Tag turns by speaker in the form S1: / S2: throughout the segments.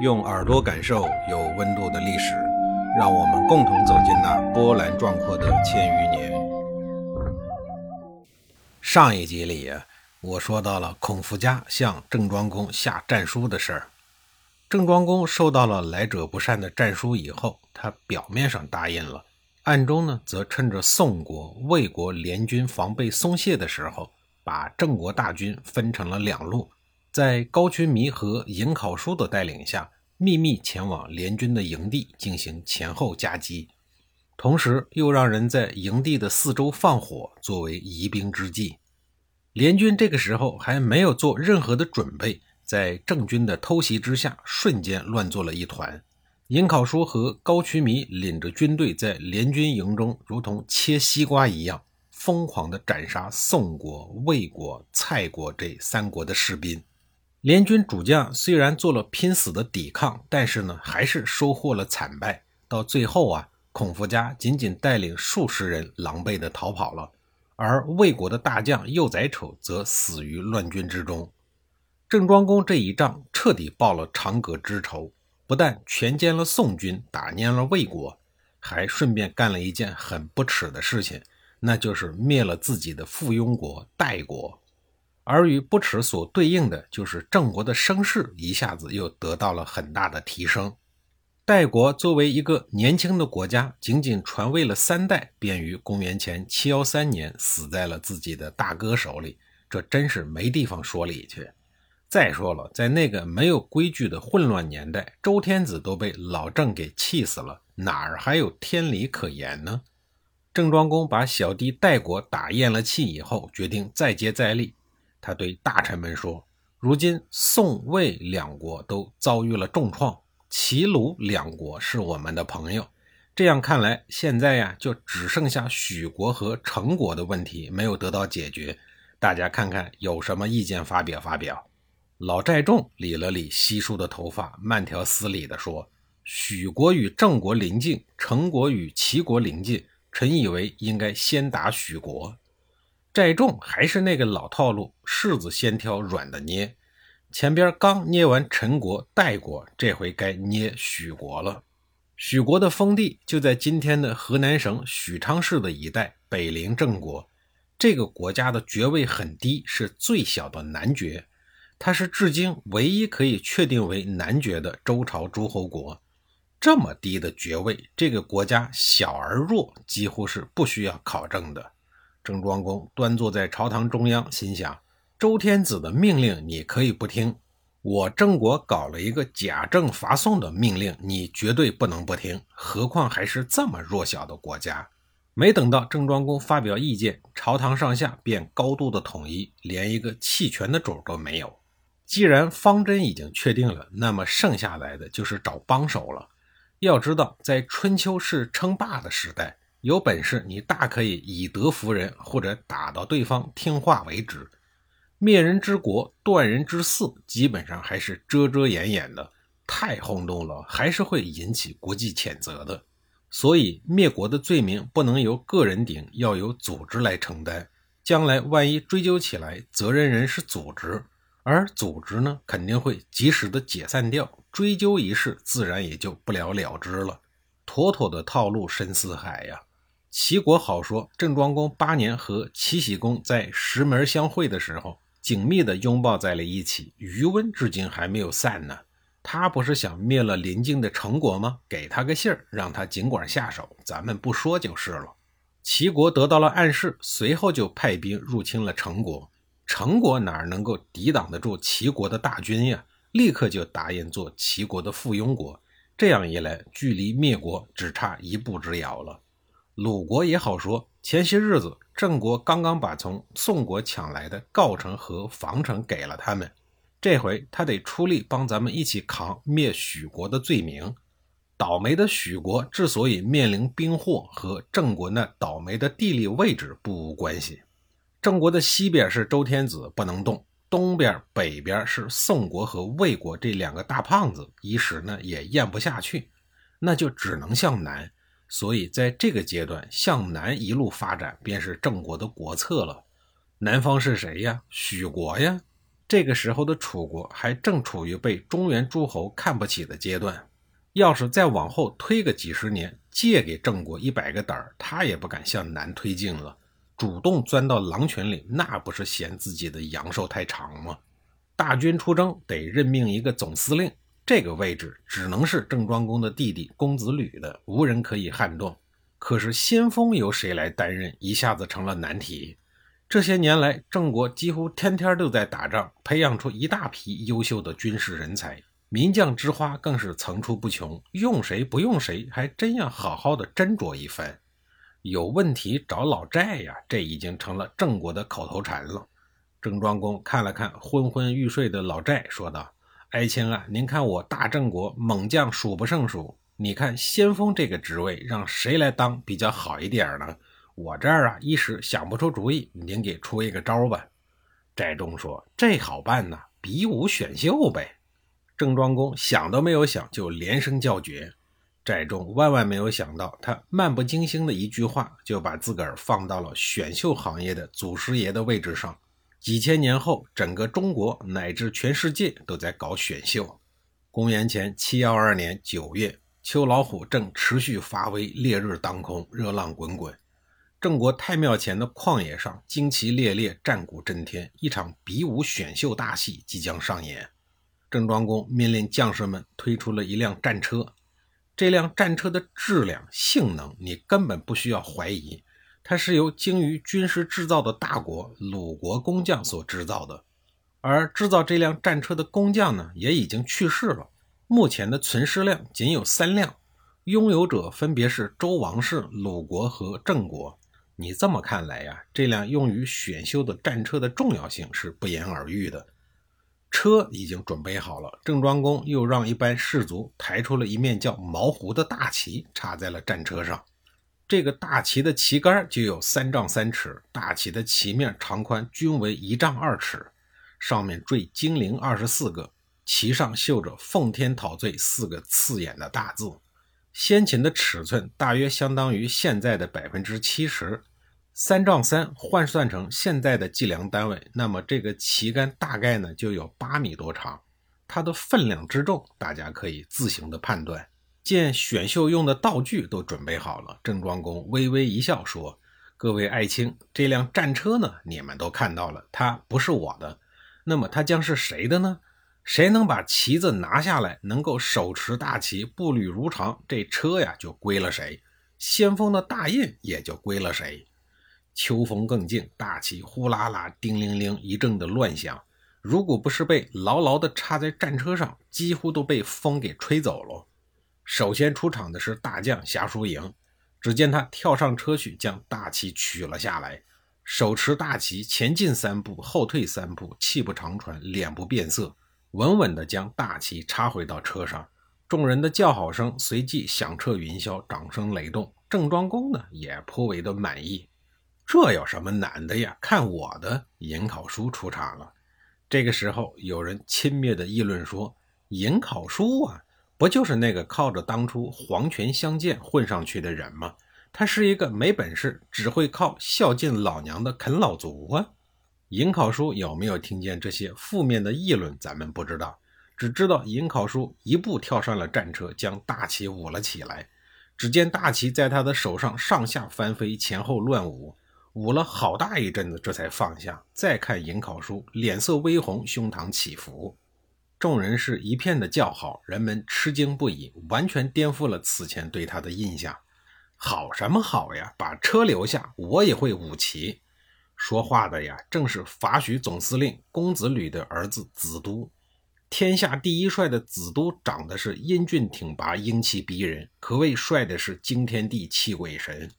S1: 用耳朵感受有温度的历史，让我们共同走进那波澜壮阔的千余年。上一集里，我说到了孔福家向郑庄公下战书的事儿。郑庄公收到了来者不善的战书以后，他表面上答应了，暗中呢，则趁着宋国、魏国联军防备松懈的时候，把郑国大军分成了两路。在高渠弥和尹考叔的带领下，秘密前往联军的营地进行前后夹击，同时又让人在营地的四周放火，作为疑兵之计。联军这个时候还没有做任何的准备，在郑军的偷袭之下，瞬间乱作了一团。尹考叔和高渠弥领着军队在联军营中，如同切西瓜一样，疯狂地斩杀宋国、魏国、蔡国这三国的士兵。联军主将虽然做了拼死的抵抗，但是呢，还是收获了惨败。到最后啊，孔福家仅仅带领数十人狼狈地逃跑了，而魏国的大将幼宰丑则死于乱军之中。郑庄公这一仗彻底报了长葛之仇，不但全歼了宋军，打蔫了魏国，还顺便干了一件很不耻的事情，那就是灭了自己的附庸国代国。而与不耻所对应的，就是郑国的声势一下子又得到了很大的提升。代国作为一个年轻的国家，仅仅传位了三代，便于公元前七幺三年死在了自己的大哥手里，这真是没地方说理去。再说了，在那个没有规矩的混乱年代，周天子都被老郑给气死了，哪儿还有天理可言呢？郑庄公把小弟代国打咽了气以后，决定再接再厉。他对大臣们说：“如今宋魏两国都遭遇了重创，齐鲁两国是我们的朋友。这样看来，现在呀，就只剩下许国和成国的问题没有得到解决。大家看看有什么意见发表发表。”老寨众理了理稀疏的头发，慢条斯理地说：“许国与郑国邻近，成国与齐国邻近，臣以为应该先打许国。”寨众还是那个老套路，柿子先挑软的捏。前边刚捏完陈国、代国，这回该捏许国了。许国的封地就在今天的河南省许昌市的一带，北邻郑国。这个国家的爵位很低，是最小的男爵。它是至今唯一可以确定为男爵的周朝诸侯国。这么低的爵位，这个国家小而弱，几乎是不需要考证的。郑庄公端坐在朝堂中央，心想：周天子的命令你可以不听，我郑国搞了一个假郑伐宋的命令，你绝对不能不听。何况还是这么弱小的国家。没等到郑庄公发表意见，朝堂上下便高度的统一，连一个弃权的主都没有。既然方针已经确定了，那么剩下来的就是找帮手了。要知道，在春秋是称霸的时代。有本事，你大可以以德服人，或者打到对方听话为止。灭人之国，断人之嗣，基本上还是遮遮掩掩的。太轰动了，还是会引起国际谴责的。所以，灭国的罪名不能由个人顶，要由组织来承担。将来万一追究起来，责任人是组织，而组织呢，肯定会及时的解散掉，追究一事自然也就不了了之了。妥妥的套路深似海呀！齐国好说，郑庄公八年和齐僖公在石门相会的时候，紧密地拥抱在了一起，余温至今还没有散呢。他不是想灭了邻近的成国吗？给他个信儿，让他尽管下手，咱们不说就是了。齐国得到了暗示，随后就派兵入侵了成国。成国哪能够抵挡得住齐国的大军呀？立刻就答应做齐国的附庸国。这样一来，距离灭国只差一步之遥了。鲁国也好说，前些日子郑国刚刚把从宋国抢来的郜城和防城给了他们，这回他得出力帮咱们一起扛灭许国的罪名。倒霉的许国之所以面临兵祸，和郑国那倒霉的地理位置不无关系。郑国的西边是周天子，不能动；东边、北边是宋国和魏国这两个大胖子，一时呢也咽不下去，那就只能向南。所以，在这个阶段，向南一路发展便是郑国的国策了。南方是谁呀？许国呀。这个时候的楚国还正处于被中原诸侯看不起的阶段，要是再往后推个几十年，借给郑国一百个胆儿，他也不敢向南推进了。主动钻到狼群里，那不是嫌自己的阳寿太长吗？大军出征得任命一个总司令，这个位置只能是郑庄公的弟弟公子吕的，无人可以撼动。可是先锋由谁来担任，一下子成了难题。这些年来，郑国几乎天天都在打仗，培养出一大批优秀的军事人才，名将之花更是层出不穷。用谁不用谁，还真要好好的斟酌一番。有问题找老寨呀，这已经成了郑国的口头禅了。郑庄公看了看昏昏欲睡的老寨，说道：“爱卿啊，您看我大郑国猛将数不胜数，你看先锋这个职位让谁来当比较好一点呢？”我这儿啊，一时想不出主意，您给出一个招吧。寨中说：“这好办呐，比武选秀呗。”郑庄公想都没有想，就连声叫绝。寨中万万没有想到，他漫不经心的一句话，就把自个儿放到了选秀行业的祖师爷的位置上。几千年后，整个中国乃至全世界都在搞选秀。公元前七幺二年九月，秋老虎正持续发威，烈日当空，热浪滚滚。郑国太庙前的旷野上，旌旗猎猎，战鼓震天，一场比武选秀大戏即将上演。郑庄公命令将士们推出了一辆战车，这辆战车的质量、性能，你根本不需要怀疑，它是由精于军事制造的大国鲁国工匠所制造的。而制造这辆战车的工匠呢，也已经去世了，目前的存世量仅有三辆，拥有者分别是周王室、鲁国和郑国。你这么看来呀，这辆用于选秀的战车的重要性是不言而喻的。车已经准备好了，郑庄公又让一班士卒抬出了一面叫毛胡的大旗，插在了战车上。这个大旗的旗杆就有三丈三尺，大旗的旗面长宽均为一丈二尺，上面缀金铃二十四个，旗上绣着“奉天讨罪”四个刺眼的大字。先秦的尺寸大约相当于现在的百分之七十。三丈三换算成现在的计量单位，那么这个旗杆大概呢就有八米多长。它的分量之重，大家可以自行的判断。见选秀用的道具都准备好了，郑庄公微微一笑说：“各位爱卿，这辆战车呢，你们都看到了，它不是我的。那么它将是谁的呢？谁能把旗子拿下来，能够手持大旗，步履如常，这车呀就归了谁，先锋的大印也就归了谁。”秋风更劲，大旗呼啦啦、叮铃铃一阵的乱响。如果不是被牢牢地插在战车上，几乎都被风给吹走了。首先出场的是大将侠叔营，只见他跳上车去，将大旗取了下来，手持大旗前进三步，后退三步，气不长喘，脸不变色，稳稳地将大旗插回到车上。众人的叫好声随即响彻云霄，掌声雷动。郑庄公呢，也颇为的满意。这有什么难的呀？看我的！尹考叔出场了。这个时候，有人轻蔑地议论说：“尹考叔啊，不就是那个靠着当初皇权相见混上去的人吗？他是一个没本事、只会靠孝敬老娘的啃老族啊！”尹考叔有没有听见这些负面的议论？咱们不知道，只知道尹考叔一步跳上了战车，将大旗舞了起来。只见大旗在他的手上上下翻飞，前后乱舞。舞了好大一阵子，这才放下。再看尹考叔，脸色微红，胸膛起伏，众人是一片的叫好，人们吃惊不已，完全颠覆了此前对他的印象。好什么好呀？把车留下，我也会舞旗。说话的呀，正是法许总司令公子吕的儿子子都。天下第一帅的子都，长得是英俊挺拔，英气逼人，可谓帅的是惊天地泣鬼神。《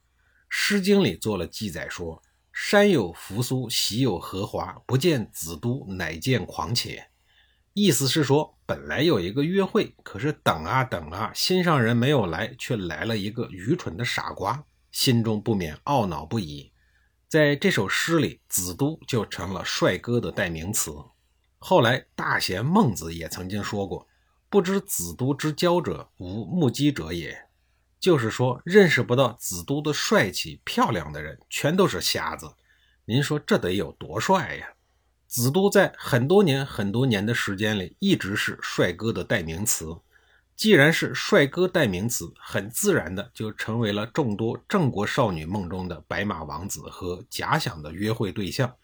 S1: 诗经》里做了记载，说：“山有扶苏，喜有荷华，不见子都，乃见狂且。”意思是说，本来有一个约会，可是等啊等啊，心上人没有来，却来了一个愚蠢的傻瓜，心中不免懊恼不已。在这首诗里，子都就成了帅哥的代名词。后来，大贤孟子也曾经说过：“不知子都之交者，无目击者也。”就是说，认识不到子都的帅气漂亮的人，全都是瞎子。您说这得有多帅呀？子都在很多年很多年的时间里，一直是帅哥的代名词。既然是帅哥代名词，很自然的就成为了众多郑国少女梦中的白马王子和假想的约会对象。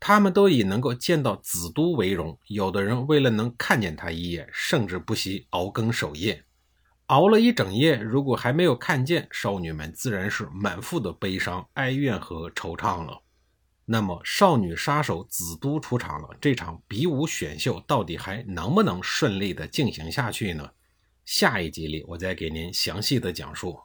S1: 他们都以能够见到子都为荣，有的人为了能看见他一眼，甚至不惜熬更守夜。熬了一整夜，如果还没有看见，少女们自然是满腹的悲伤、哀怨和惆怅了。那么，少女杀手紫都出场了，这场比武选秀到底还能不能顺利的进行下去呢？下一集里，我再给您详细的讲述。